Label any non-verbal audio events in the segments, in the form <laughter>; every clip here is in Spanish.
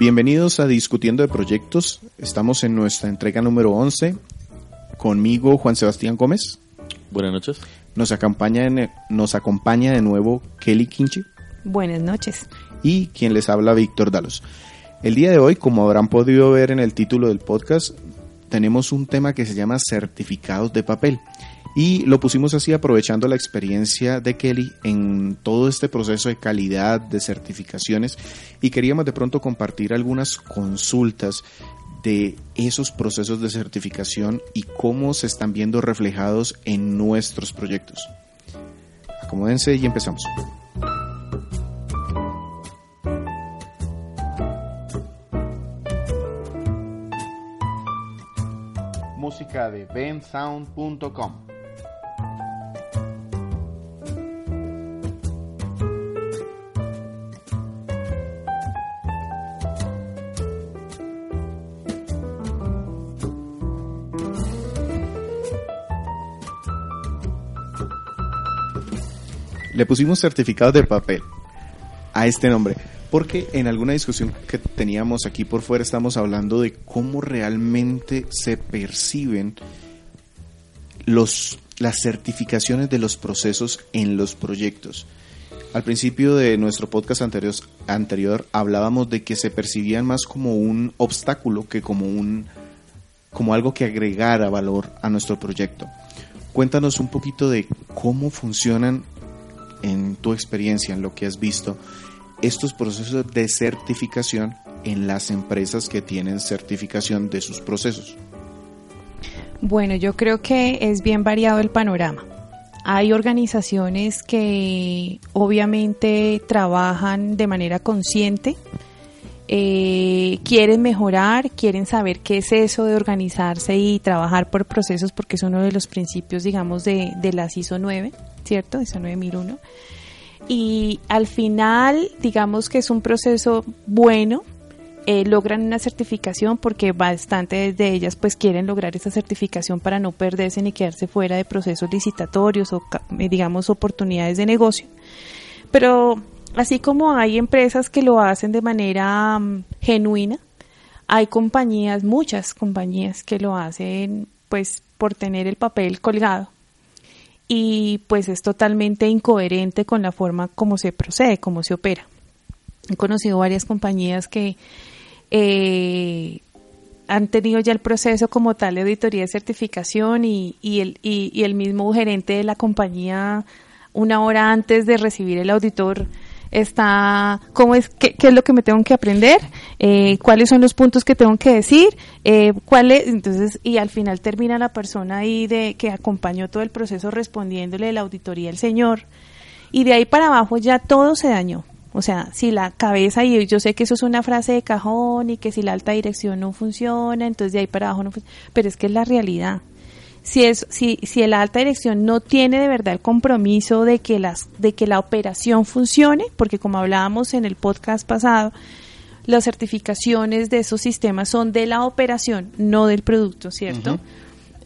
Bienvenidos a Discutiendo de Proyectos. Estamos en nuestra entrega número 11. Conmigo, Juan Sebastián Gómez. Buenas noches. Nos acompaña, en- nos acompaña de nuevo Kelly Kinchi Buenas noches. y quien les habla Víctor Dalos. El día de hoy, como habrán podido ver en el título del podcast, tenemos un tema que se llama certificados de papel. Y lo pusimos así aprovechando la experiencia de Kelly en todo este proceso de calidad, de certificaciones, y queríamos de pronto compartir algunas consultas de esos procesos de certificación y cómo se están viendo reflejados en nuestros proyectos. Acomódense y empezamos. Música de bensound.com. Le pusimos certificados de papel a este nombre. Porque en alguna discusión que teníamos aquí por fuera estamos hablando de cómo realmente se perciben los, las certificaciones de los procesos en los proyectos. Al principio de nuestro podcast anterior, anterior hablábamos de que se percibían más como un obstáculo que como un como algo que agregara valor a nuestro proyecto. Cuéntanos un poquito de cómo funcionan en tu experiencia, en lo que has visto, estos procesos de certificación en las empresas que tienen certificación de sus procesos. Bueno, yo creo que es bien variado el panorama. Hay organizaciones que obviamente trabajan de manera consciente, eh, quieren mejorar, quieren saber qué es eso de organizarse y trabajar por procesos porque es uno de los principios, digamos, de, de la ISO 9, ¿cierto? ISO 9001. Y al final, digamos que es un proceso bueno, eh, logran una certificación porque bastante de ellas pues quieren lograr esa certificación para no perderse ni quedarse fuera de procesos licitatorios o eh, digamos oportunidades de negocio. Pero así como hay empresas que lo hacen de manera mm, genuina, hay compañías, muchas compañías que lo hacen pues por tener el papel colgado y pues es totalmente incoherente con la forma como se procede, cómo se opera. He conocido varias compañías que eh, han tenido ya el proceso como tal de auditoría de certificación y, el, y el mismo gerente de la compañía una hora antes de recibir el auditor está cómo es qué, qué es lo que me tengo que aprender eh, cuáles son los puntos que tengo que decir eh, cuál es, entonces y al final termina la persona ahí de que acompañó todo el proceso respondiéndole la auditoría al señor y de ahí para abajo ya todo se dañó o sea, si la cabeza, y yo sé que eso es una frase de cajón y que si la alta dirección no funciona, entonces de ahí para abajo no funciona, pero es que es la realidad. Si, es, si, si la alta dirección no tiene de verdad el compromiso de que, las, de que la operación funcione, porque como hablábamos en el podcast pasado, las certificaciones de esos sistemas son de la operación, no del producto, ¿cierto?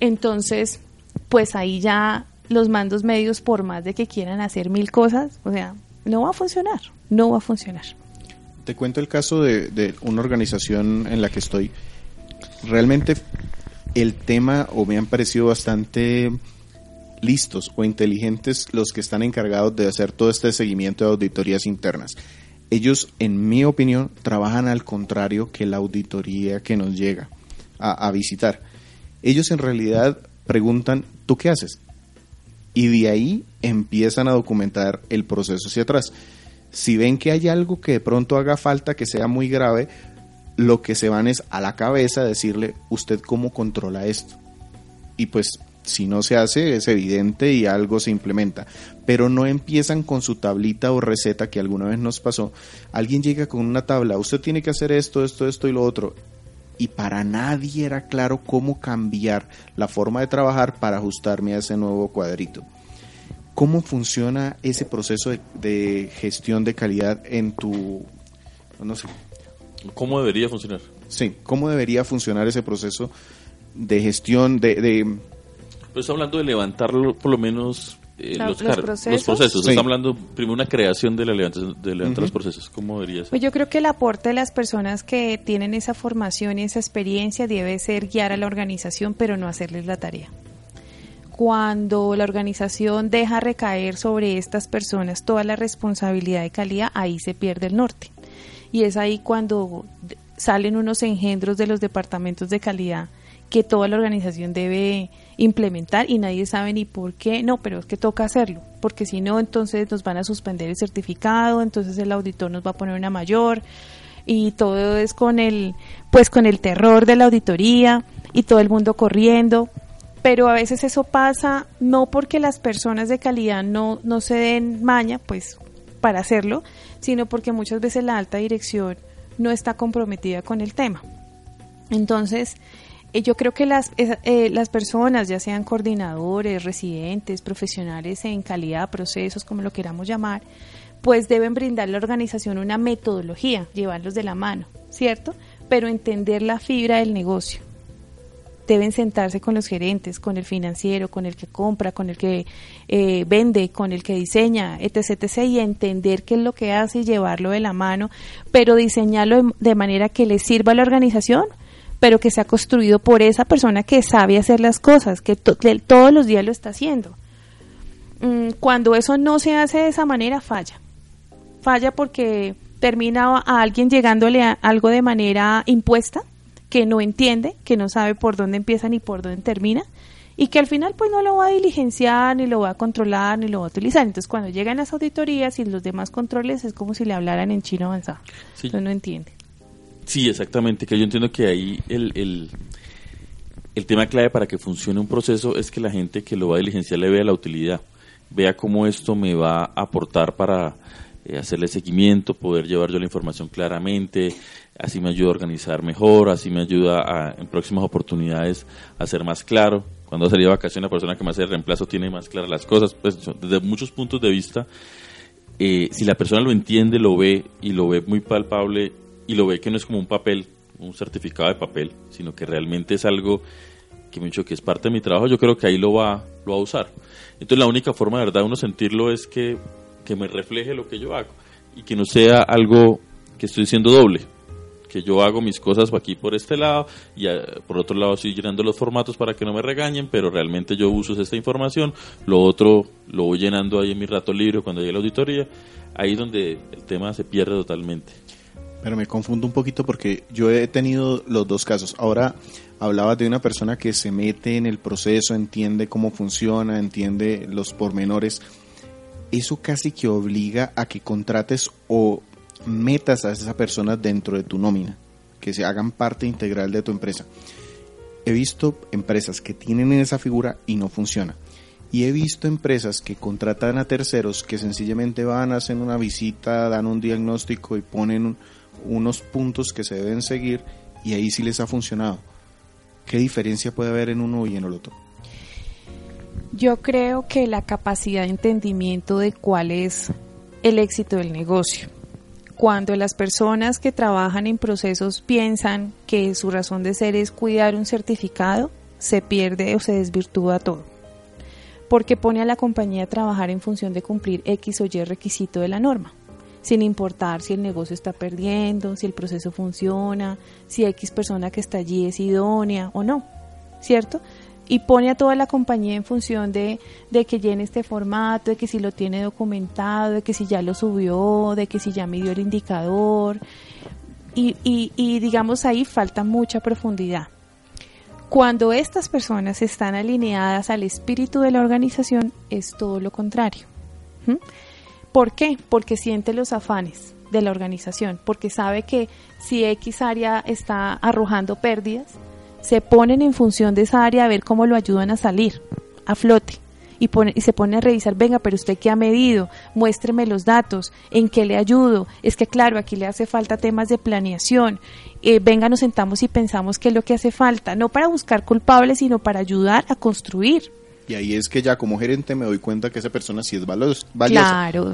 Entonces, pues ahí ya los mandos medios, por más de que quieran hacer mil cosas, o sea, no va a funcionar, no va a funcionar. Te cuento el caso de, de una organización en la que estoy. Realmente el tema o me han parecido bastante listos o inteligentes los que están encargados de hacer todo este seguimiento de auditorías internas. Ellos, en mi opinión, trabajan al contrario que la auditoría que nos llega a, visitar. Ellos en realidad preguntan, ¿tú qué haces? y de ahí empiezan a documentar el proceso hacia atrás. Si ven que hay algo que de pronto haga falta, que sea muy grave, lo que se van es a la cabeza decirle, ¿usted cómo controla esto? Y pues si no se hace es evidente y algo se implementa, pero no empiezan con su tablita o receta que alguna vez nos pasó. Alguien llega con una tabla, usted tiene que hacer esto, esto, esto y lo otro. Y para nadie era claro cómo cambiar la forma de trabajar para ajustarme a ese nuevo cuadrito. ¿Cómo funciona ese proceso de, de gestión de calidad en tu, no sé, ¿Cómo debería funcionar? sí, cómo debería funcionar ese proceso de gestión de, de Pues hablando de levantarlo por lo menos eh, La- los, los procesos. los procesos. Sí. Estamos hablando primero una creación de la levantación de, levantar los procesos. ¿Cómo debería ser? Pues yo creo que el aporte de las personas que tienen esa formación y esa experiencia debe ser guiar a la organización, pero no hacerles la tarea. Cuando la organización deja recaer sobre estas personas toda la responsabilidad de calidad, ahí se pierde el norte. Y es ahí cuando salen unos engendros de los departamentos de calidad que toda la organización debe implementar y nadie sabe ni por qué, no, pero es que toca hacerlo, porque si no, entonces nos van a suspender el certificado, entonces el auditor nos va a poner una mayor y todo es con el, pues con el terror de la auditoría y todo el mundo corriendo, pero a veces eso pasa no porque las personas de calidad no, no se den maña, pues para hacerlo, sino porque muchas veces la alta dirección no está comprometida con el tema. Entonces, eh, yo creo que las, eh, las personas, ya sean coordinadores, residentes, profesionales en calidad, procesos, como lo queramos llamar, pues deben brindar a la organización una metodología, llevarlos de la mano, ¿cierto? Pero entender la fibra del negocio. Deben sentarse con los gerentes, con el financiero, con el que compra, con el que eh, vende, con el que diseña, etc, y entender qué es lo que hace y llevarlo de la mano, pero diseñarlo de, manera que le sirva a la organización, pero que sea construido por esa persona que sabe hacer las cosas, que todos los días lo está haciendo. Mm, Cuando eso no se hace de esa manera, falla. Falla porque termina a alguien llegándole a algo de manera impuesta, que no entiende, que no sabe por dónde empieza ni por dónde termina, y que al final pues no lo va a diligenciar, ni lo va a controlar, ni lo va a utilizar. Entonces cuando llegan las auditorías y los demás controles es como si le hablaran en chino avanzado. Sí. Entonces no entiende. Sí, exactamente, que yo entiendo que ahí el, el, el tema clave para que funcione un proceso es que la gente que lo va a diligenciar le vea la utilidad, vea cómo esto me va a aportar para eh, hacerle seguimiento, poder llevar yo la información claramente, así me ayuda a organizar mejor, así me ayuda a, en próximas oportunidades a ser más claro. Cuando salía de vacaciones, la persona que me hace el reemplazo tiene más claras las cosas, pues desde muchos puntos de vista eh, si la persona lo entiende, lo ve y lo ve muy palpable y lo ve que no es como un papel, un certificado de papel, sino que realmente es algo que me dicho que es parte de mi trabajo, yo creo que ahí lo va, lo va a usar. Entonces la única forma de verdad uno sentirlo es que, que me refleje lo que yo hago y que no sea algo que estoy diciendo doble, que yo hago mis cosas aquí por este lado y ah, por otro lado estoy llenando los formatos para que no me regañen, pero realmente yo uso esta información, lo otro lo voy llenando ahí en mi rato libre cuando llegue la auditoría, ahí es donde el tema se pierde totalmente. Pero me confundo un poquito porque yo he tenido los dos casos. Ahora hablabas de una persona que se mete en el proceso, entiende cómo funciona, entiende los pormenores. Eso casi que obliga a que contrates o metas a esa persona dentro de tu nómina, que se hagan parte integral de tu empresa. He visto empresas que tienen esa figura y no funciona. Y he visto empresas que contratan a terceros que sencillamente van, hacen una visita, dan un diagnóstico y ponen un- unos puntos que se deben seguir y ahí sí les ha funcionado. ¿Qué diferencia puede haber en uno y en el otro? Yo creo que la capacidad de entendimiento de cuál es el éxito del negocio. Cuando las personas que trabajan en procesos piensan que su razón de ser es cuidar un certificado, se pierde o se desvirtúa todo. Porque pone a la compañía a trabajar en función de cumplir X o Y requisito de la norma, sin importar si el negocio está perdiendo, si el proceso funciona, si X persona que está allí es idónea o no, ¿cierto? Y pone a toda la compañía en función de, de que llene este formato, de que si lo tiene documentado, de que si ya lo subió, de que si ya midió el indicador. Y, y, digamos ahí falta mucha profundidad. Cuando estas personas están alineadas al espíritu de la organización, es todo lo contrario. ¿Mm? ¿Por qué? Porque siente los afanes de la organización, porque sabe que si X área está arrojando pérdidas, se ponen en función de esa área a ver cómo lo ayudan a salir a flote y, pone, y se pone a revisar, venga, pero usted qué ha medido, muéstreme los datos, en qué le ayudo, es que claro, aquí le hace falta temas de planeación, eh, venga, nos sentamos y pensamos qué es lo que hace falta, no para buscar culpables, sino para ayudar a construir. Y ahí es que ya como gerente me doy cuenta que esa persona sí es valiosa. Claro,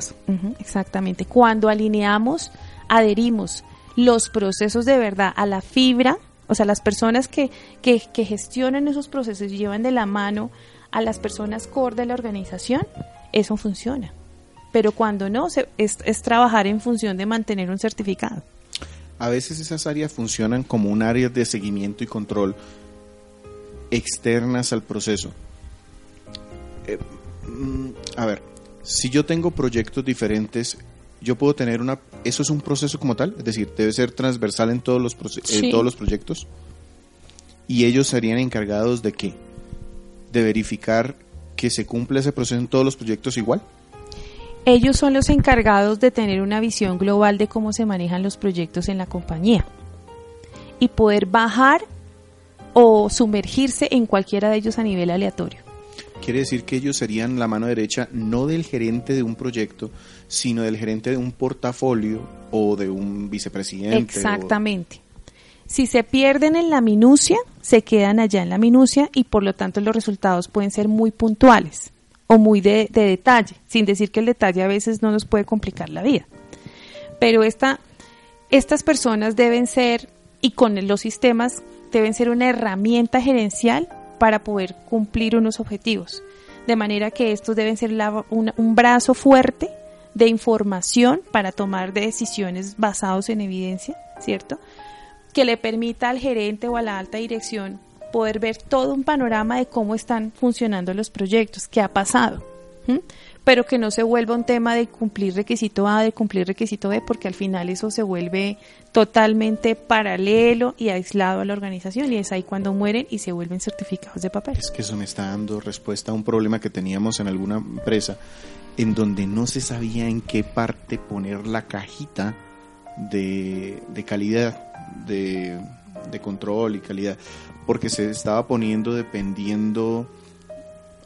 exactamente. Cuando alineamos, adherimos los procesos de verdad a la fibra, o sea, las personas que, que, gestionan esos procesos y llevan de la mano a las personas core de la organización, eso funciona. Pero cuando no, es, es trabajar en función de mantener un certificado. A veces esas áreas funcionan como un área de seguimiento y control externas al proceso. Eh, mm, a ver, si yo tengo proyectos diferentes, yo puedo tener una... ¿Eso es un proceso como tal? Es decir, debe ser transversal en todos los, en todos los proyectos. Y ellos serían encargados de qué? De verificar que se cumple ese proceso en todos los proyectos igual. Ellos son los encargados de tener una visión global de cómo se manejan los proyectos en la compañía y poder bajar o sumergirse en cualquiera de ellos a nivel aleatorio. Quiere decir que ellos serían la mano derecha no del gerente de un proyecto, sino del gerente de un portafolio o de un vicepresidente. Exactamente. Si se pierden en la minucia, se quedan allá en la minucia y por lo tanto los resultados pueden ser muy puntuales o muy de, detalle, sin decir que el detalle a veces no nos puede complicar la vida. Pero esta, estas personas deben ser, y con los sistemas, deben ser una herramienta gerencial para poder cumplir unos objetivos. De manera que estos deben ser un brazo fuerte de información para tomar decisiones basados en evidencia, ¿cierto? Que le permita al gerente o a la alta dirección poder ver todo un panorama de cómo están funcionando los proyectos, qué ha pasado, pero que no se vuelva un tema de cumplir requisito A, de cumplir requisito B, porque al final eso se vuelve totalmente paralelo y aislado a la organización y es ahí cuando mueren y se vuelven certificados de papel. Es que eso me está dando respuesta a un problema que teníamos en alguna empresa en donde no se sabía en qué parte poner la cajita de, de calidad, de, de control y calidad porque se estaba poniendo dependiendo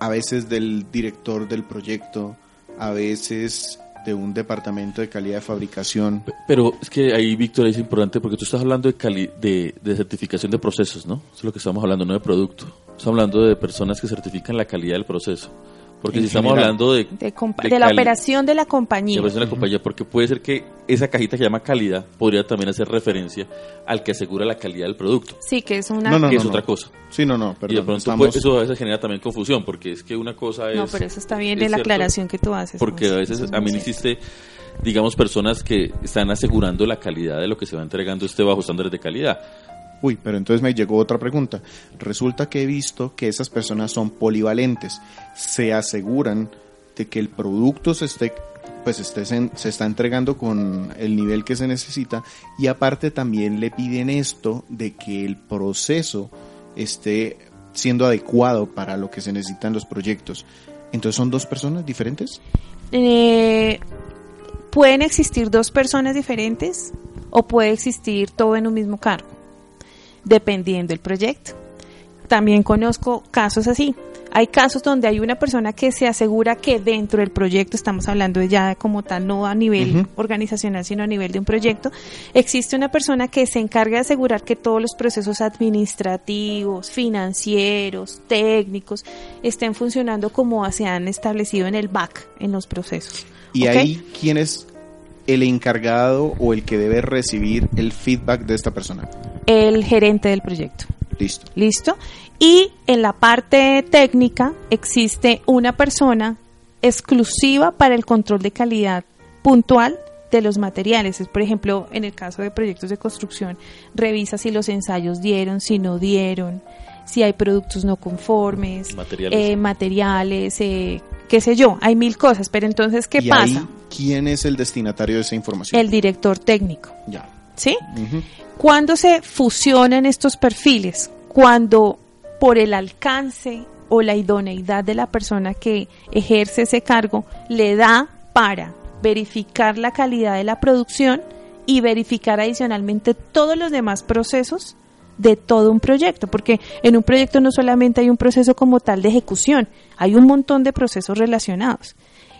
a veces del director del proyecto, a veces de un departamento de calidad de fabricación. Pero es que ahí, Víctor, es importante porque tú estás hablando de, de, de, certificación de procesos, ¿no? Eso es lo que estamos hablando, no de producto. Estamos hablando de personas que certifican la calidad del proceso. Porque si estamos hablando de... De, la operación de la compañía. De la compañía, porque puede ser que esa cajita que llama calidad podría también hacer referencia al que asegura la calidad del producto. Sí, que es una... que es otra cosa. Sí, no, no, perdón. Y de pronto eso a veces genera también confusión, porque es que una cosa es... No, pero eso está bien de la aclaración que tú haces. Porque a veces a mí existe digamos, personas que están asegurando la calidad de lo que se va entregando este bajo estándares de calidad. Uy, pero entonces me llegó otra pregunta. Resulta que he visto que esas personas son polivalentes. Se aseguran de que el producto se esté pues esté, se está entregando con el nivel que se necesita y aparte también le piden esto de que el proceso esté siendo adecuado para lo que se necesitan los proyectos. Entonces son dos personas diferentes. Eh, pueden existir dos personas diferentes o puede existir todo en un mismo cargo dependiendo del proyecto. También conozco casos así. Hay casos donde hay una persona que se asegura que dentro del proyecto, estamos hablando de ya como tal, no a nivel organizacional, sino a nivel de un proyecto, existe una persona que se encarga de asegurar que todos los procesos administrativos, financieros, técnicos, estén funcionando como se han establecido en el back, en los procesos. ¿Y ahí quién es el encargado o el que debe recibir el feedback de esta persona? El gerente del proyecto. Listo. Listo. Y en la parte técnica existe una persona exclusiva para el control de calidad puntual de los materiales. Es, por ejemplo, en el caso de proyectos de construcción, revisa si los ensayos dieron, si no dieron, si hay productos no conformes, materiales, eh, materiales eh, qué sé yo, hay mil cosas, pero entonces, ¿qué pasa? ¿Quién es el destinatario de esa información? El director técnico. Ya. ¿Sí? ¿Cuándo se fusionan estos perfiles? Cuando por el alcance o la idoneidad de la persona que ejerce ese cargo le da para verificar la calidad de la producción y verificar adicionalmente todos los demás procesos de todo un proyecto, porque en un proyecto no solamente hay un proceso como tal de ejecución, hay un montón de procesos relacionados.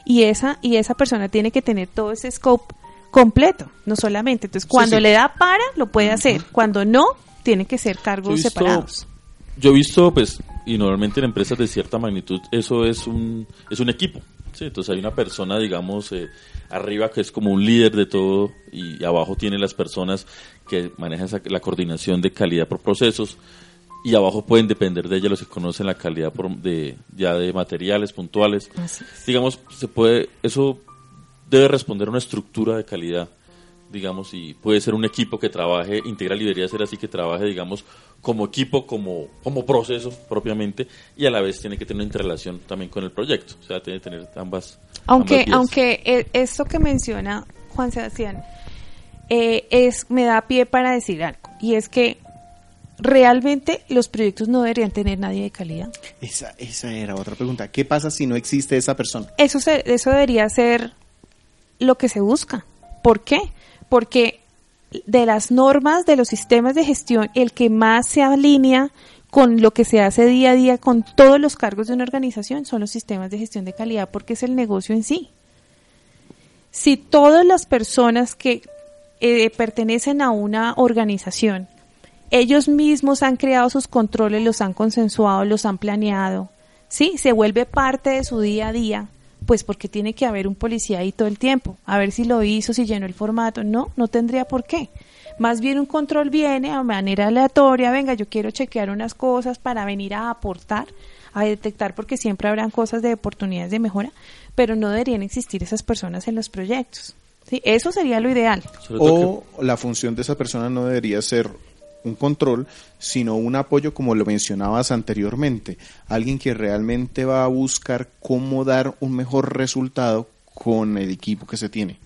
Y esa, y esa persona tiene que tener todo ese scope completo, no solamente. Entonces, cuando le da para, lo puede hacer. Cuando no, tiene que ser cargos separados. Yo he visto, pues, y normalmente en empresas de cierta magnitud, eso es un, es un equipo. ¿sí? Entonces hay una persona, digamos, eh, arriba que es como un líder de todo y abajo tiene las personas que manejan la coordinación de calidad por procesos y abajo pueden depender de ella los que conocen la calidad de ya de materiales puntuales. Digamos, se puede eso debe responder a una estructura de calidad, digamos, y puede ser un equipo que trabaje, integral y debería ser así que trabaje, digamos, como equipo, como, como proceso propiamente, y a la vez tiene que tener una interrelación también con el proyecto, o sea, tiene que tener ambas. Aunque, aunque e, esto que menciona Juan Sebastián, eh, es, me da pie para decir algo, y es que realmente los proyectos no deberían tener nadie de calidad. Esa, esa era otra pregunta. ¿Qué pasa si no existe esa persona? Eso, eso debería ser lo que se busca. ¿Por qué? Porque de las normas de los sistemas de gestión, el que más se alinea con lo que se hace día a día con todos los cargos de una organización son los sistemas de gestión de calidad porque es el negocio en sí. Si todas las personas que eh, pertenecen a una organización, ellos mismos han creado sus controles, los han consensuado, los han planeado, ¿sí? Se vuelve parte de su día a día pues porque tiene que haber un policía ahí todo el tiempo, a ver si lo hizo, si llenó el formato. No, no tendría por qué. Más bien un control viene a manera aleatoria, venga, yo quiero chequear unas cosas para venir a aportar, a detectar, porque siempre habrán cosas de oportunidades de mejora, pero no deberían existir esas personas en los proyectos. ¿sí? Eso sería lo ideal. O la función de esa persona no debería ser un control, sino un apoyo como lo mencionabas anteriormente, alguien que realmente va a buscar cómo dar un mejor resultado con el equipo que se tiene.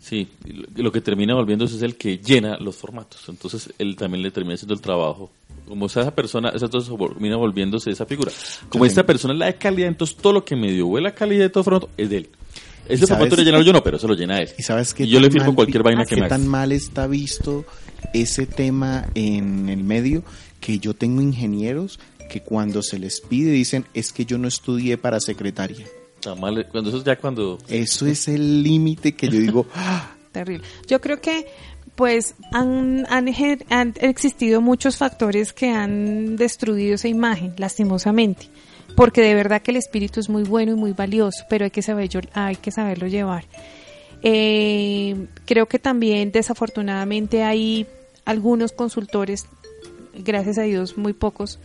Sí, lo que termina volviéndose es el que llena los formatos, entonces él también le termina haciendo el trabajo. Como esa persona, esa termina volviéndose esa figura. Como esta persona es la de calidad, entondos todo lo que me dio la calidad de todo formato es de él. Ese formato lo lleno yo no, pero se lo llena él. Y sabes que yo le firmo cualquier vaina que me tan mal está visto ese tema en el medio que yo tengo ingenieros que cuando se les pide dicen es que yo no estudié para secretaria. cuando eso es ya cuando... Eso es el límite que yo digo... <laughs> ¡ah! Terrible. Yo creo que pues han, han, han, existido muchos factores que han destruido esa imagen, lastimosamente, porque de verdad que el espíritu es muy bueno y muy valioso, pero hay que, saber, hay que saberlo llevar. Eh, creo que también desafortunadamente hay algunos consultores, gracias a Dios muy pocos,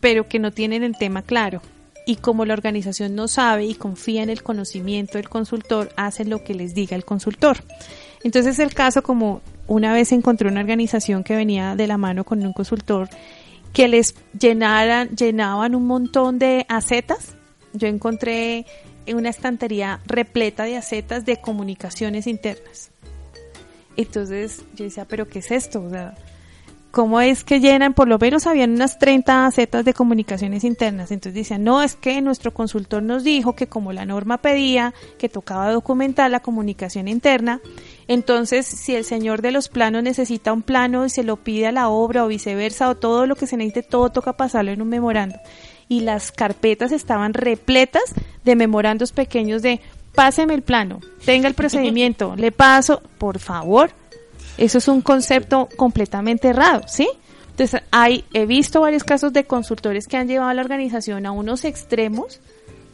pero que no tienen el tema claro. Y como la organización no sabe y confía en el conocimiento del consultor, hacen lo que les diga el consultor. Entonces el caso como una vez encontré una organización que venía de la mano con un consultor que les llenaran, llenaban un montón de acetas. Yo encontré una estantería repleta de acetas de comunicaciones internas. Entonces yo decía, pero ¿qué es esto? O sea, ¿cómo es que llenan? Por lo menos habían unas 30 acetas de comunicaciones internas. Entonces decían, no, es que nuestro consultor nos dijo que como la norma pedía que tocaba documentar la comunicación interna, entonces si el señor de los planos necesita un plano y se lo pide a la obra o viceversa o todo lo que se necesite, todo toca pasarlo en un memorando y las carpetas estaban repletas de memorandos pequeños de páseme el plano, tenga el procedimiento, le paso, por favor. Eso es un concepto completamente errado, ¿sí? Entonces, hay, he visto varios casos de consultores que han llevado a la organización a unos extremos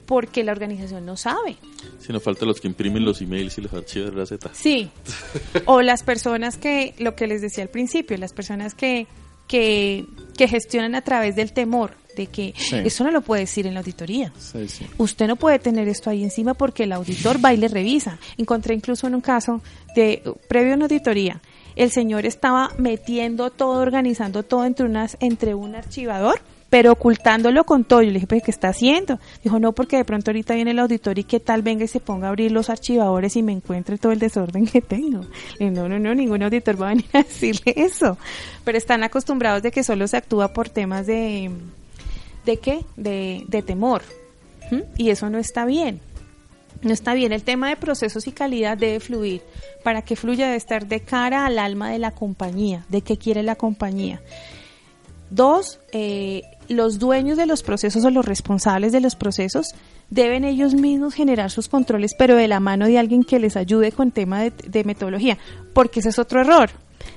porque la organización no sabe. Si no falta los que imprimen los emails y los archivos de receta. Sí. o las personas que, lo que les decía al principio, las personas que, que, que gestionan a través del temor de que eso no lo puede decir en la auditoría. Usted no puede tener esto ahí encima porque el auditor va y le revisa. Encontré incluso en un caso de previo a una auditoría, el señor estaba metiendo todo, organizando todo entre unas entre un archivador pero ocultándolo con todo. Yo le dije, ¿qué está haciendo? Dijo, no, porque de pronto ahorita viene el auditor y qué tal venga y se ponga a abrir los archivadores y me encuentre todo el desorden que tengo. no, no, no, ningún auditor va a venir a decirle eso. Pero están acostumbrados de que solo se actúa por temas de, ¿De qué? De, de temor. Y eso no está bien. No está bien. El tema de procesos y calidad debe fluir. Para que fluya debe estar de cara al alma de la compañía, de qué quiere la compañía. Dos, eh, los dueños de los procesos o los responsables de los procesos deben ellos mismos generar sus controles, pero de la mano de alguien que les ayude con tema de, de metodología, porque ese es otro error.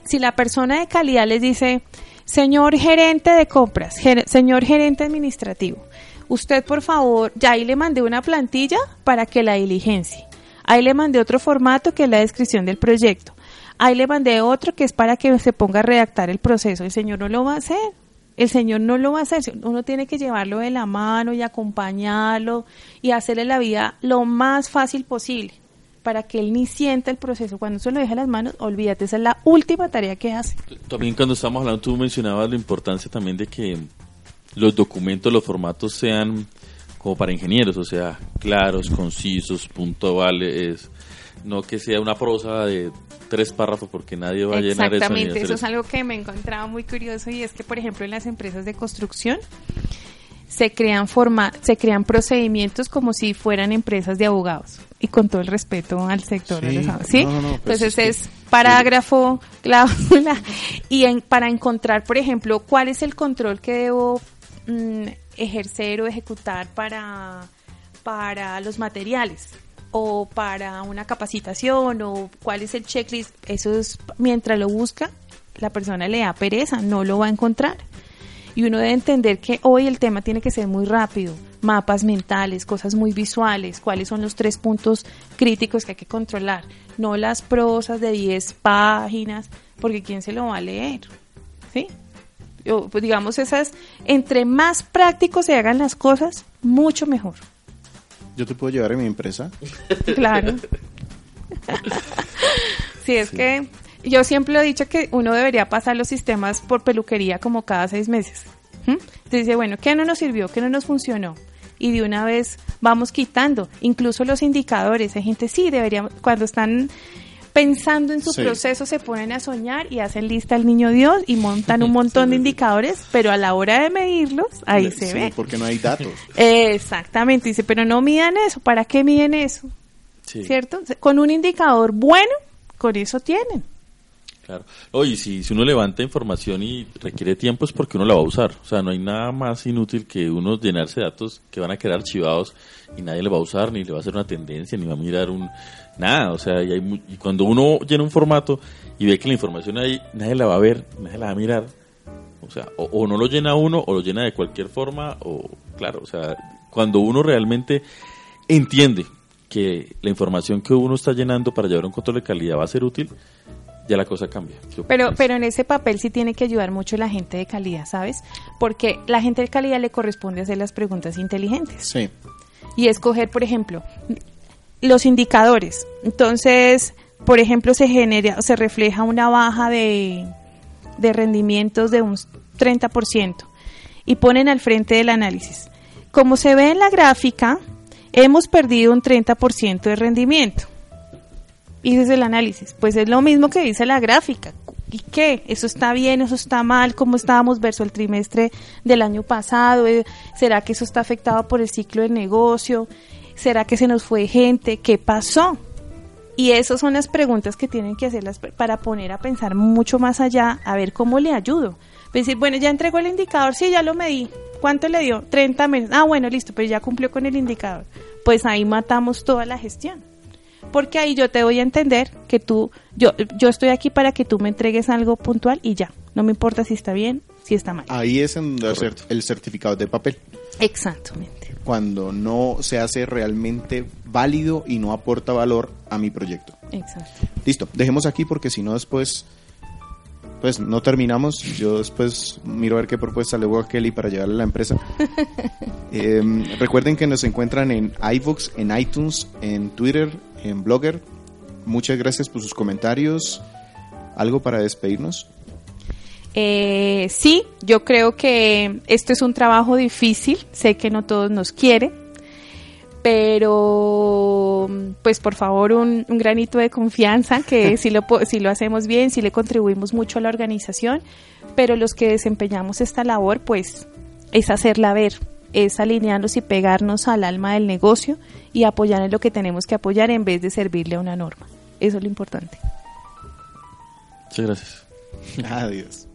Si la persona de calidad les dice, Señor gerente de compras, señor gerente administrativo, usted por favor, ya ahí le mandé una plantilla para que la diligencie. Ahí le mandé otro formato que es la descripción del proyecto. Ahí le mandé otro que es para que se ponga a redactar el proceso. El señor no lo va a hacer El Señor no lo va a hacer, uno tiene que llevarlo de la mano y acompañarlo y hacerle la vida lo más fácil posible para que él ni sienta el proceso. Cuando se lo deja en las manos, olvídate, esa es la última tarea que hace. También cuando estamos hablando, tú mencionabas la importancia también de que los documentos, los formatos sean como para ingenieros, o sea, claros, concisos, puntuales, no que sea una prosa de tres párrafos porque nadie va a llenar eso. Exactamente, eso es algo que me he encontrado muy curioso y es que, por ejemplo, en las empresas de construcción se crean forma, se crean procedimientos como si fueran empresas de abogados. Y con todo el respeto al sector sí, ¿sí? Pues Entonces es, parágrafo, cláusula y para encontrar, por ejemplo, cuál es el control que debo mm, ejercer o ejecutar para para los materiales o para una capacitación o cuál es el checklist, eso es mientras lo busca, la persona le da pereza, no lo va a encontrar. Y uno debe entender que hoy el tema tiene que ser muy rápido, mapas mentales, cosas muy visuales, cuáles son los tres puntos críticos que hay que controlar, no las prosas de 10 páginas, porque ¿quién se lo va a leer? ¿Sí? pues digamos, esas, entre más prácticos se hagan las cosas, mucho mejor. ¿Yo te puedo llevar a mi empresa? Claro. <laughs> <laughs> sí, es que yo siempre he dicho que uno debería pasar los sistemas por peluquería como cada seis meses. Entonces dice, bueno, ¿qué no nos sirvió? ¿Qué no nos funcionó? Y de una vez vamos quitando, incluso los indicadores. Hay gente, sí, debería, cuando están pensando en su proceso se ponen a soñar y hacen lista al niño Dios y montan un <laughs> montón de indicadores, pero a la hora de medirlos, ahí se ve. Porque no hay datos. <laughs> Exactamente, dice, pero no midan eso, ¿para qué miden eso? ¿Cierto? Con un indicador bueno, con eso tienen. Claro. Oye, si, si uno levanta información y requiere tiempo es porque uno la va a usar. O sea, no hay nada más inútil que uno llenarse datos que van a quedar archivados y nadie le va a usar, ni le va a hacer una tendencia, ni va a mirar un... Nada, o sea, y, hay, y cuando uno llena un formato y ve que la información ahí, nadie la va a ver, nadie la va a mirar. O sea, o, o no lo llena uno o lo llena de cualquier forma, o claro, o sea, cuando uno realmente entiende que la información que uno está llenando para llevar un control de calidad va a ser útil, ya la cosa cambia. Pero, pero en ese papel sí tiene que ayudar mucho la gente de calidad, ¿sabes? Porque la gente de calidad le corresponde hacer las preguntas inteligentes. Sí. Y escoger, por ejemplo, los indicadores. Entonces, por ejemplo, se genera, se refleja una baja de, de rendimientos de un 30% y ponen al frente del análisis. Como se ve en la gráfica, hemos perdido un 30% de rendimiento es el análisis. Pues es lo mismo que dice la gráfica. ¿Y qué? ¿Eso está bien? ¿Eso está mal? ¿Cómo estábamos verso el trimestre del año pasado? Eh, ¿Será que eso está afectado por el ciclo de negocio? ¿Será que se nos fue gente? ¿Qué pasó? Y esas son las preguntas que tienen que hacerlas para poner a pensar mucho más allá, a ver cómo le ayudo. Decir, bueno, ya entregó el indicador, sí, ya lo medí. ¿Cuánto le dio? 30 meses. Ah, bueno, listo, pues ya cumplió con el indicador. Pues ahí matamos toda la gestión porque ahí yo te voy a entender que tú, yo, yo estoy aquí para que tú me entregues algo puntual y ya, no me importa si está bien, si está mal. Ahí es en el certificado de papel. Exactamente. Cuando no se hace realmente válido y no aporta valor a mi proyecto. Exacto. Listo, dejemos aquí porque si no después pues no terminamos. Yo después miro a ver qué propuesta le voy a Kelly para llevarle a la empresa. <laughs> Em, recuerden que nos encuentran en iVoox, en iTunes, en Twitter, en Blogger. Muchas gracias por sus comentarios. ¿Algo para despedirnos? Eh, sí, yo creo que esto es un trabajo difícil. Sé que no todos nos quieren, pero pues por favor un, granito de confianza que <laughs> si lo, si lo hacemos bien, si le contribuimos mucho a la organización, pero los que desempeñamos esta labor pues es hacerla ver, es alinearnos y pegarnos al alma del negocio y apoyar en lo que tenemos que apoyar en vez de servirle a una norma. Eso es lo importante. Muchas gracias. <laughs> Adiós.